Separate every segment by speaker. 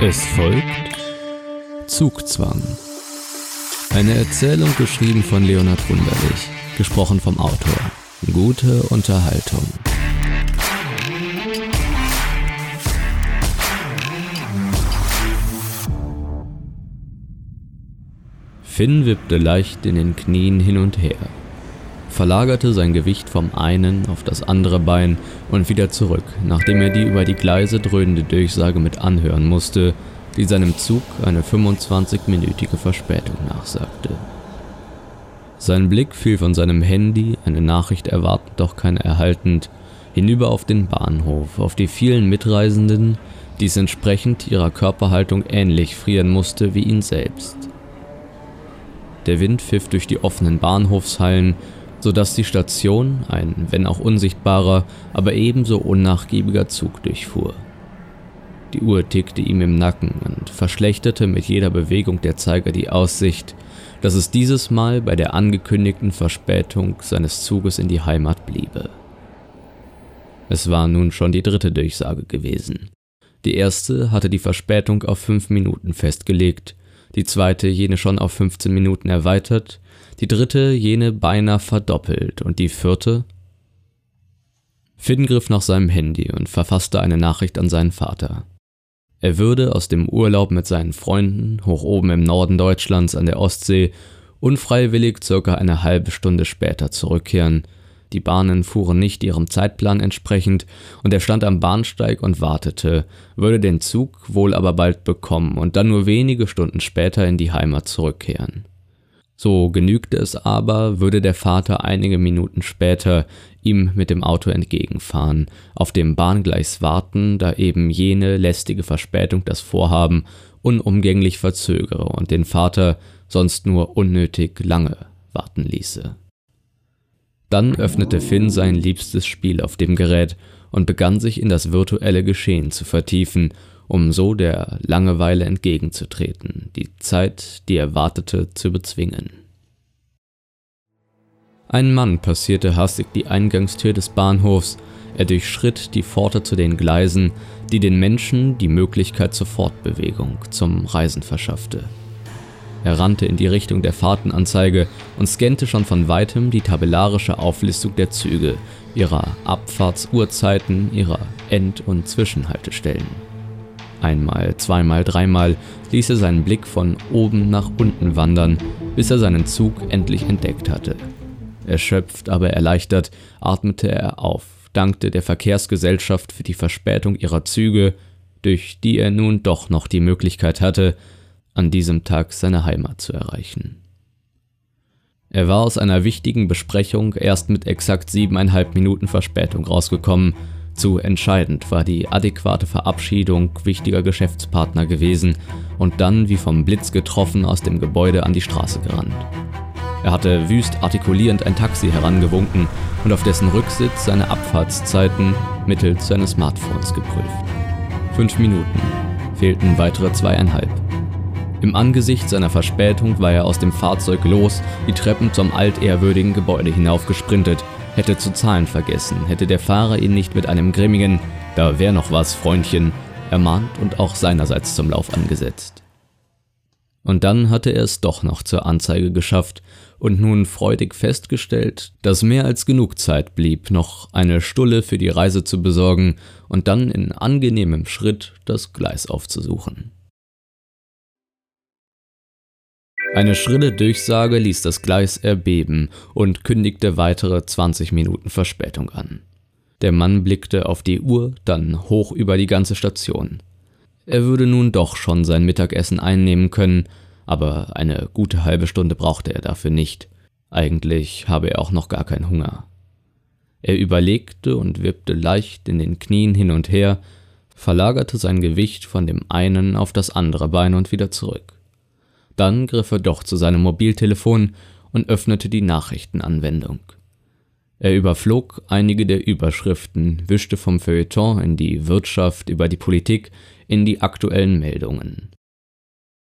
Speaker 1: Es folgt Zugzwang. Eine Erzählung geschrieben von Leonhard Wunderlich, gesprochen vom Autor. Gute Unterhaltung. Finn wippte leicht in den Knien hin und her, verlagerte sein Gewicht vom einen auf das andere Bein und wieder zurück, nachdem er die über die Gleise dröhnende Durchsage mit anhören musste, die seinem Zug eine 25-minütige Verspätung nachsagte. Sein Blick fiel von seinem Handy, eine Nachricht erwartend doch keine erhaltend, hinüber auf den Bahnhof, auf die vielen Mitreisenden, die es entsprechend ihrer Körperhaltung ähnlich frieren musste wie ihn selbst. Der Wind pfiff durch die offenen Bahnhofshallen, so dass die Station ein, wenn auch unsichtbarer, aber ebenso unnachgiebiger Zug durchfuhr. Die Uhr tickte ihm im Nacken und verschlechterte mit jeder Bewegung der Zeiger die Aussicht, dass es dieses Mal bei der angekündigten Verspätung seines Zuges in die Heimat bliebe. Es war nun schon die dritte Durchsage gewesen. Die erste hatte die Verspätung auf fünf Minuten festgelegt, die zweite jene schon auf 15 Minuten erweitert, die dritte jene beinahe verdoppelt und die vierte Finn griff nach seinem Handy und verfasste eine Nachricht an seinen Vater. Er würde aus dem Urlaub mit seinen Freunden hoch oben im Norden Deutschlands an der Ostsee unfreiwillig circa eine halbe Stunde später zurückkehren. Die Bahnen fuhren nicht ihrem Zeitplan entsprechend und er stand am Bahnsteig und wartete, würde den Zug wohl aber bald bekommen und dann nur wenige Stunden später in die Heimat zurückkehren. So genügte es aber, würde der Vater einige Minuten später ihm mit dem Auto entgegenfahren, auf dem Bahngleis warten, da eben jene lästige Verspätung das Vorhaben unumgänglich verzögere und den Vater sonst nur unnötig lange warten ließe. Dann öffnete Finn sein liebstes Spiel auf dem Gerät und begann sich in das virtuelle Geschehen zu vertiefen um so der Langeweile entgegenzutreten, die Zeit, die er wartete, zu bezwingen. Ein Mann passierte hastig die Eingangstür des Bahnhofs, er durchschritt die Pforte zu den Gleisen, die den Menschen die Möglichkeit zur Fortbewegung, zum Reisen verschaffte. Er rannte in die Richtung der Fahrtenanzeige und scannte schon von weitem die tabellarische Auflistung der Züge, ihrer Abfahrtsuhrzeiten, ihrer End- und Zwischenhaltestellen. Einmal, zweimal, dreimal ließ er seinen Blick von oben nach unten wandern, bis er seinen Zug endlich entdeckt hatte. Erschöpft, aber erleichtert atmete er auf, dankte der Verkehrsgesellschaft für die Verspätung ihrer Züge, durch die er nun doch noch die Möglichkeit hatte, an diesem Tag seine Heimat zu erreichen. Er war aus einer wichtigen Besprechung erst mit exakt siebeneinhalb Minuten Verspätung rausgekommen zu entscheidend war die adäquate Verabschiedung wichtiger Geschäftspartner gewesen und dann wie vom Blitz getroffen aus dem Gebäude an die Straße gerannt. Er hatte wüst artikulierend ein Taxi herangewunken und auf dessen Rücksitz seine Abfahrtszeiten mittels seines Smartphones geprüft. Fünf Minuten, fehlten weitere zweieinhalb. Im Angesicht seiner Verspätung war er aus dem Fahrzeug los, die Treppen zum altehrwürdigen Gebäude hinaufgesprintet hätte zu zahlen vergessen, hätte der Fahrer ihn nicht mit einem grimmigen Da wär noch was, Freundchen, ermahnt und auch seinerseits zum Lauf angesetzt. Und dann hatte er es doch noch zur Anzeige geschafft und nun freudig festgestellt, dass mehr als genug Zeit blieb, noch eine Stulle für die Reise zu besorgen und dann in angenehmem Schritt das Gleis aufzusuchen. Eine schrille Durchsage ließ das Gleis erbeben und kündigte weitere 20 Minuten Verspätung an. Der Mann blickte auf die Uhr, dann hoch über die ganze Station. Er würde nun doch schon sein Mittagessen einnehmen können, aber eine gute halbe Stunde brauchte er dafür nicht. Eigentlich habe er auch noch gar keinen Hunger. Er überlegte und wippte leicht in den Knien hin und her, verlagerte sein Gewicht von dem einen auf das andere Bein und wieder zurück. Dann griff er doch zu seinem Mobiltelefon und öffnete die Nachrichtenanwendung. Er überflog einige der Überschriften, wischte vom Feuilleton in die Wirtschaft über die Politik in die aktuellen Meldungen.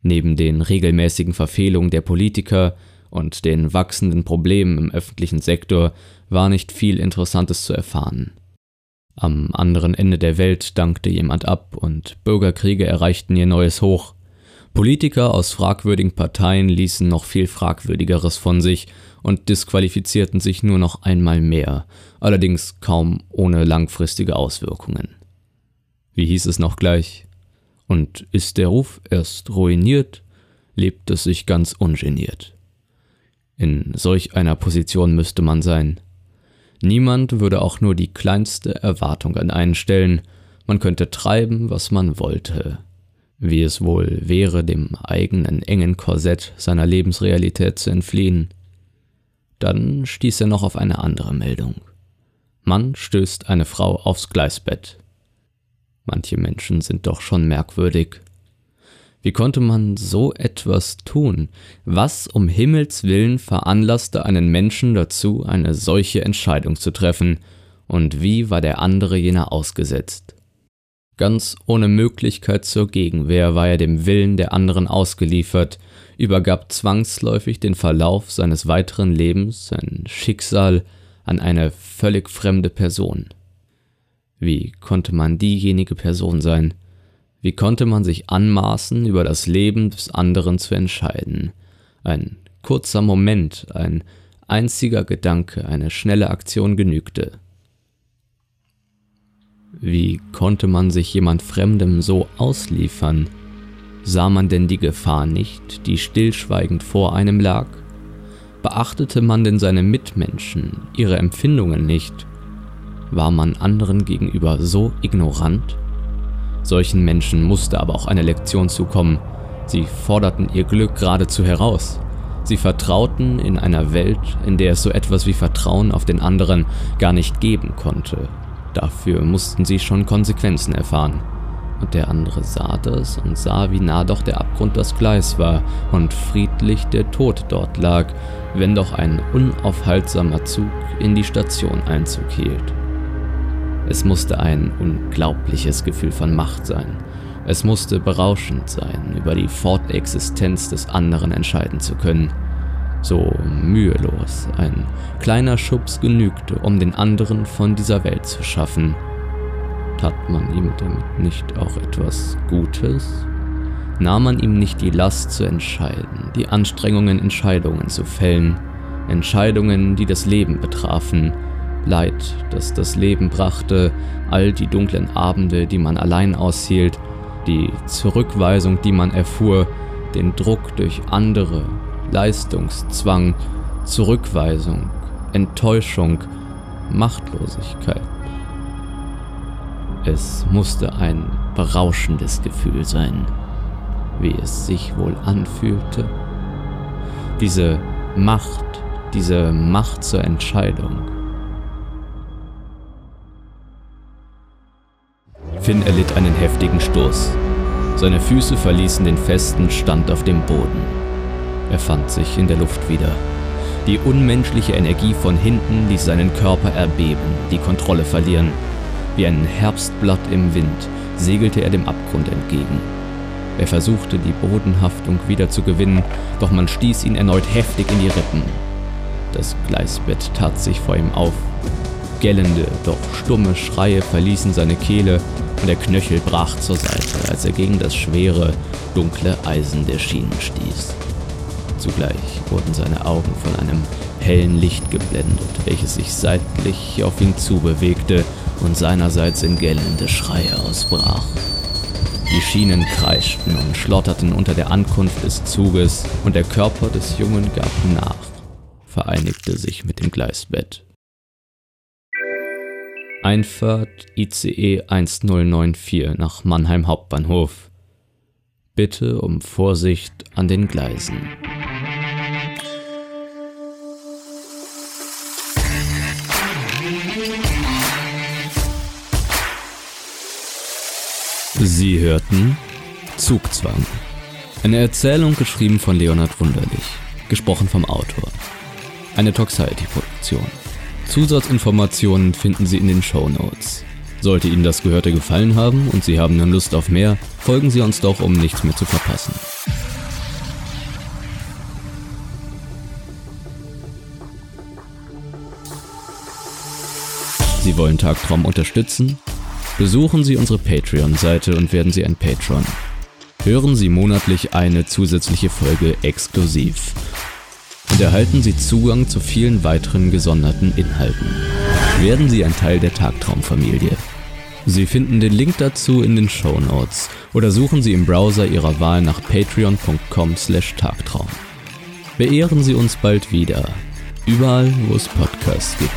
Speaker 1: Neben den regelmäßigen Verfehlungen der Politiker und den wachsenden Problemen im öffentlichen Sektor war nicht viel Interessantes zu erfahren. Am anderen Ende der Welt dankte jemand ab und Bürgerkriege erreichten ihr neues Hoch. Politiker aus fragwürdigen Parteien ließen noch viel Fragwürdigeres von sich und disqualifizierten sich nur noch einmal mehr, allerdings kaum ohne langfristige Auswirkungen. Wie hieß es noch gleich? Und ist der Ruf erst ruiniert, lebt es sich ganz ungeniert. In solch einer Position müsste man sein. Niemand würde auch nur die kleinste Erwartung an einen stellen, man könnte treiben, was man wollte. Wie es wohl wäre, dem eigenen engen Korsett seiner Lebensrealität zu entfliehen. Dann stieß er noch auf eine andere Meldung. Mann stößt eine Frau aufs Gleisbett. Manche Menschen sind doch schon merkwürdig. Wie konnte man so etwas tun? Was um Himmels willen veranlasste einen Menschen dazu, eine solche Entscheidung zu treffen? Und wie war der andere jener ausgesetzt? Ganz ohne Möglichkeit zur Gegenwehr war er dem Willen der anderen ausgeliefert, übergab zwangsläufig den Verlauf seines weiteren Lebens, sein Schicksal, an eine völlig fremde Person. Wie konnte man diejenige Person sein? Wie konnte man sich anmaßen, über das Leben des anderen zu entscheiden? Ein kurzer Moment, ein einziger Gedanke, eine schnelle Aktion genügte. Wie konnte man sich jemand Fremdem so ausliefern? Sah man denn die Gefahr nicht, die stillschweigend vor einem lag? Beachtete man denn seine Mitmenschen, ihre Empfindungen nicht? War man anderen gegenüber so ignorant? Solchen Menschen musste aber auch eine Lektion zukommen. Sie forderten ihr Glück geradezu heraus. Sie vertrauten in einer Welt, in der es so etwas wie Vertrauen auf den anderen gar nicht geben konnte. Dafür mussten sie schon Konsequenzen erfahren. Und der andere sah das und sah, wie nah doch der Abgrund das Gleis war und friedlich der Tod dort lag, wenn doch ein unaufhaltsamer Zug in die Station Einzug hielt. Es musste ein unglaubliches Gefühl von Macht sein. Es musste berauschend sein, über die Fortexistenz des anderen entscheiden zu können. So mühelos, ein kleiner Schubs genügte, um den anderen von dieser Welt zu schaffen. Tat man ihm damit nicht auch etwas Gutes? Nahm man ihm nicht die Last zu entscheiden, die Anstrengungen, Entscheidungen zu fällen, Entscheidungen, die das Leben betrafen, Leid, das das Leben brachte, all die dunklen Abende, die man allein aushielt, die Zurückweisung, die man erfuhr, den Druck durch andere, Leistungszwang, Zurückweisung, Enttäuschung, Machtlosigkeit. Es musste ein berauschendes Gefühl sein, wie es sich wohl anfühlte. Diese Macht, diese Macht zur Entscheidung. Finn erlitt einen heftigen Stoß. Seine Füße verließen den festen Stand auf dem Boden. Er fand sich in der Luft wieder. Die unmenschliche Energie von hinten ließ seinen Körper erbeben, die Kontrolle verlieren. Wie ein Herbstblatt im Wind segelte er dem Abgrund entgegen. Er versuchte, die Bodenhaftung wieder zu gewinnen, doch man stieß ihn erneut heftig in die Rippen. Das Gleisbett tat sich vor ihm auf. Gellende, doch stumme Schreie verließen seine Kehle und der Knöchel brach zur Seite, als er gegen das schwere, dunkle Eisen der Schienen stieß. Zugleich wurden seine Augen von einem hellen Licht geblendet, welches sich seitlich auf ihn zubewegte und seinerseits in gellende Schreie ausbrach. Die Schienen kreischten und schlotterten unter der Ankunft des Zuges und der Körper des Jungen gab nach, vereinigte sich mit dem Gleisbett. Einfahrt ICE 1094 nach Mannheim Hauptbahnhof. Bitte um Vorsicht an den Gleisen. Sie hörten Zugzwang. Eine Erzählung geschrieben von Leonhard Wunderlich, gesprochen vom Autor. Eine Toxiety-Produktion. Zusatzinformationen finden Sie in den Show Notes. Sollte Ihnen das Gehörte gefallen haben und Sie haben nun Lust auf mehr, folgen Sie uns doch, um nichts mehr zu verpassen. Sie wollen Tagtraum unterstützen? Besuchen Sie unsere Patreon-Seite und werden Sie ein Patron. Hören Sie monatlich eine zusätzliche Folge exklusiv und erhalten Sie Zugang zu vielen weiteren gesonderten Inhalten. Werden Sie ein Teil der Tagtraumfamilie. Sie finden den Link dazu in den Show Notes oder suchen Sie im Browser Ihrer Wahl nach patreon.com/tagtraum. Beehren Sie uns bald wieder, überall wo es Podcasts gibt.